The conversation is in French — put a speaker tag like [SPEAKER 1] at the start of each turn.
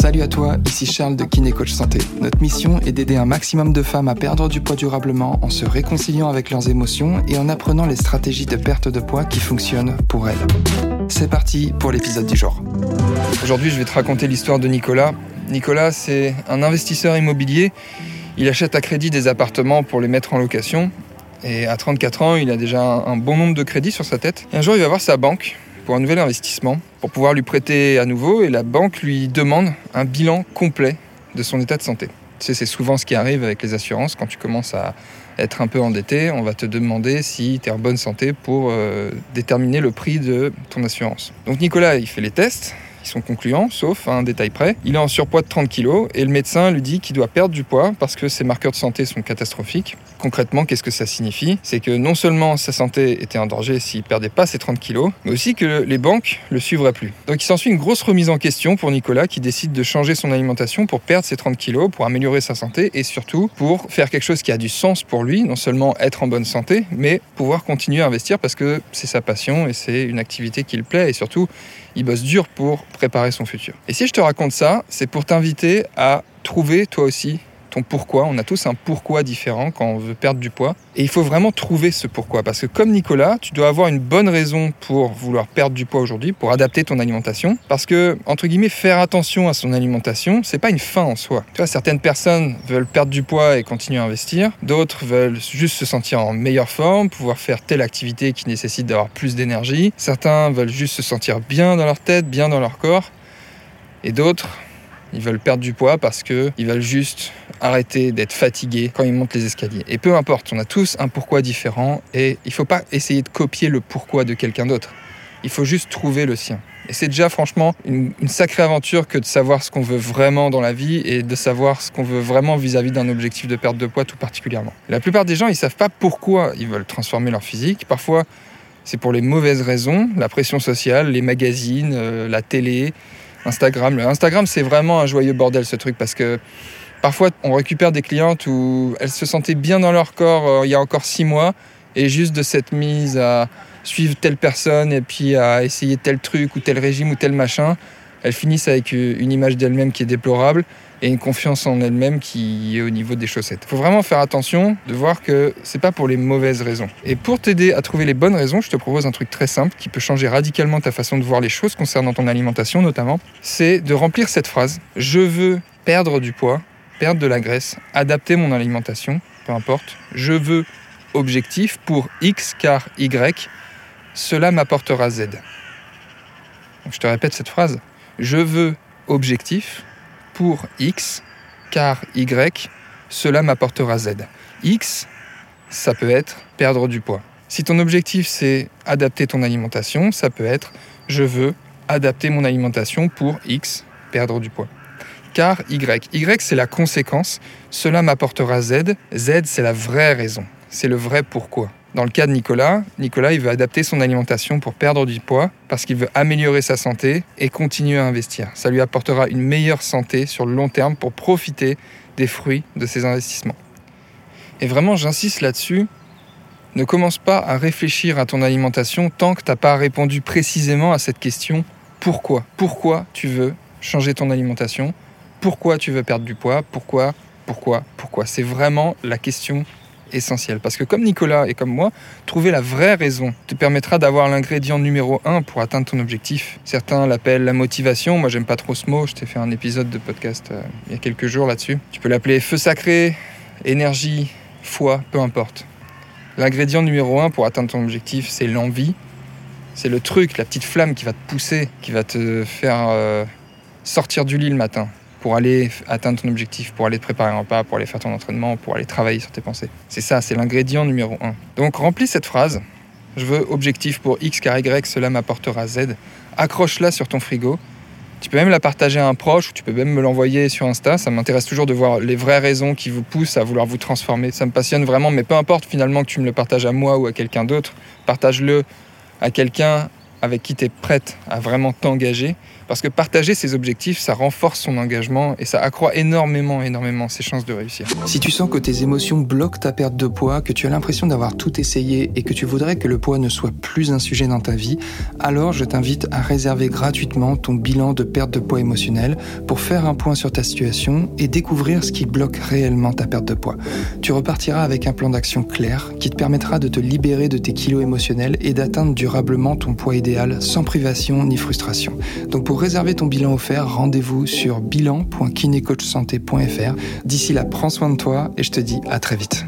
[SPEAKER 1] Salut à toi, ici Charles de Kiné Coach Santé. Notre mission est d'aider un maximum de femmes à perdre du poids durablement en se réconciliant avec leurs émotions et en apprenant les stratégies de perte de poids qui fonctionnent pour elles. C'est parti pour l'épisode du jour.
[SPEAKER 2] Aujourd'hui, je vais te raconter l'histoire de Nicolas. Nicolas, c'est un investisseur immobilier. Il achète à crédit des appartements pour les mettre en location. Et à 34 ans, il a déjà un bon nombre de crédits sur sa tête. Et un jour, il va voir sa banque pour un nouvel investissement, pour pouvoir lui prêter à nouveau. Et la banque lui demande un bilan complet de son état de santé. Tu sais, c'est souvent ce qui arrive avec les assurances. Quand tu commences à être un peu endetté, on va te demander si tu es en bonne santé pour euh, déterminer le prix de ton assurance. Donc Nicolas, il fait les tests. Ils sont concluants, sauf un détail près. Il est en surpoids de 30 kg et le médecin lui dit qu'il doit perdre du poids parce que ses marqueurs de santé sont catastrophiques. Concrètement, qu'est-ce que ça signifie? C'est que non seulement sa santé était en danger s'il perdait pas ses 30 kg, mais aussi que les banques le suivraient plus. Donc il s'ensuit une grosse remise en question pour Nicolas qui décide de changer son alimentation pour perdre ses 30 kg, pour améliorer sa santé et surtout pour faire quelque chose qui a du sens pour lui, non seulement être en bonne santé, mais pouvoir continuer à investir parce que c'est sa passion et c'est une activité qui le plaît et surtout il bosse dur pour préparer son futur. Et si je te raconte ça, c'est pour t'inviter à trouver toi aussi ton pourquoi. On a tous un pourquoi différent quand on veut perdre du poids. Et il faut vraiment trouver ce pourquoi. Parce que comme Nicolas, tu dois avoir une bonne raison pour vouloir perdre du poids aujourd'hui, pour adapter ton alimentation. Parce que, entre guillemets, faire attention à son alimentation, c'est pas une fin en soi. Tu vois, certaines personnes veulent perdre du poids et continuer à investir. D'autres veulent juste se sentir en meilleure forme, pouvoir faire telle activité qui nécessite d'avoir plus d'énergie. Certains veulent juste se sentir bien dans leur tête, bien dans leur corps. Et d'autres ils veulent perdre du poids parce qu'ils veulent juste arrêter d'être fatigués quand ils montent les escaliers. Et peu importe, on a tous un pourquoi différent et il ne faut pas essayer de copier le pourquoi de quelqu'un d'autre. Il faut juste trouver le sien. Et c'est déjà franchement une, sacrée aventure que de savoir ce qu'on veut vraiment dans la vie et de savoir ce qu'on veut vraiment vis-à-vis d'un objectif de perte de poids tout particulièrement. La plupart des gens, ils savent pas pourquoi ils veulent transformer leur physique. Parfois, c'est pour les mauvaises raisons, la pression sociale, les magazines, euh, la télé, Instagram. Instagram, c'est vraiment un joyeux bordel ce truc parce que parfois on récupère des clientes où elles se sentaient bien dans leur corps euh, il y a encore six mois et juste de cette mise à suivre telle personne et puis à essayer tel truc ou tel régime ou tel machin, elles finissent avec une image d'elles-mêmes qui est déplorable et une confiance en elle-même qui est au niveau des chaussettes. Il faut vraiment faire attention de voir que c'est pas pour les mauvaises raisons. Et pour t'aider à trouver les bonnes raisons, je te propose un truc très simple qui peut changer radicalement ta façon de voir les choses concernant ton alimentation notamment, c'est de remplir cette phrase je veux perdre du poids, perdre de la graisse, adapter mon alimentation, peu importe. Je veux objectif pour X car Y, cela m'apportera Z. je te répète cette phrase. Je veux objectif pour X, car Y, cela m'apportera Z. X, ça peut être perdre du poids. Si ton objectif c'est adapter ton alimentation, ça peut être je veux adapter mon alimentation pour X, perdre du poids. Car Y, Y c'est la conséquence, cela m'apportera Z, Z c'est la vraie raison, c'est le vrai pourquoi. Dans le cas de Nicolas, Nicolas il veut adapter son alimentation pour perdre du poids parce qu'il veut améliorer sa santé et continuer à investir. Ça lui apportera une meilleure santé sur le long terme pour profiter des fruits de ses investissements. Et vraiment, j'insiste là-dessus, ne commence pas à réfléchir à ton alimentation tant que tu n'as pas répondu précisément à cette question pourquoi? Pourquoi tu veux changer ton alimentation? Pourquoi tu veux perdre du poids? Pourquoi? Pourquoi? Pourquoi? C'est vraiment la question essentiel. Parce que comme Nicolas et comme moi, trouver la vraie raison te permettra d'avoir l'ingrédient numéro un pour atteindre ton objectif. Certains l'appellent la motivation, moi j'aime pas trop ce mot, je t'ai fait un épisode de podcast euh, il y a quelques jours là-dessus. Tu peux l'appeler feu sacré, énergie, foi, peu importe. L'ingrédient numéro un pour atteindre ton objectif, c'est l'envie. C'est le truc, la petite flamme qui va te pousser, qui va te faire euh, sortir du lit le matin, pour aller atteindre ton objectif, pour aller te préparer un repas, pour aller faire ton entraînement, pour aller travailler sur tes pensées. C'est ça, c'est l'ingrédient numéro un. Donc remplis cette phrase. Je veux objectif pour X car Y, cela m'apportera Z. Accroche-la sur ton frigo. Tu peux même la partager à un proche ou tu peux même me l'envoyer sur Insta. Ça m'intéresse toujours de voir les vraies raisons qui vous poussent à vouloir vous transformer. Ça me passionne vraiment, mais peu importe finalement que tu me le partages à moi ou à quelqu'un d'autre, partage-le à quelqu'un avec qui tu es prête à vraiment t'engager. Parce que partager ses objectifs, ça renforce son engagement et ça accroît énormément, énormément ses chances de réussir.
[SPEAKER 1] Si tu sens que tes émotions bloquent ta perte de poids, que tu as l'impression d'avoir tout essayé et que tu voudrais que le poids ne soit plus un sujet dans ta vie, alors je t'invite à réserver gratuitement ton bilan de perte de poids émotionnel pour faire un point sur ta situation et découvrir ce qui bloque réellement ta perte de poids. Tu repartiras avec un plan d'action clair qui te permettra de te libérer de tes kilos émotionnels et d'atteindre durablement ton poids idéal sans privation ni frustration. Donc pour réserver ton bilan offert, rendez-vous sur bilan.kinecoachsanté.fr. D'ici là, prends soin de toi et je te dis à très vite.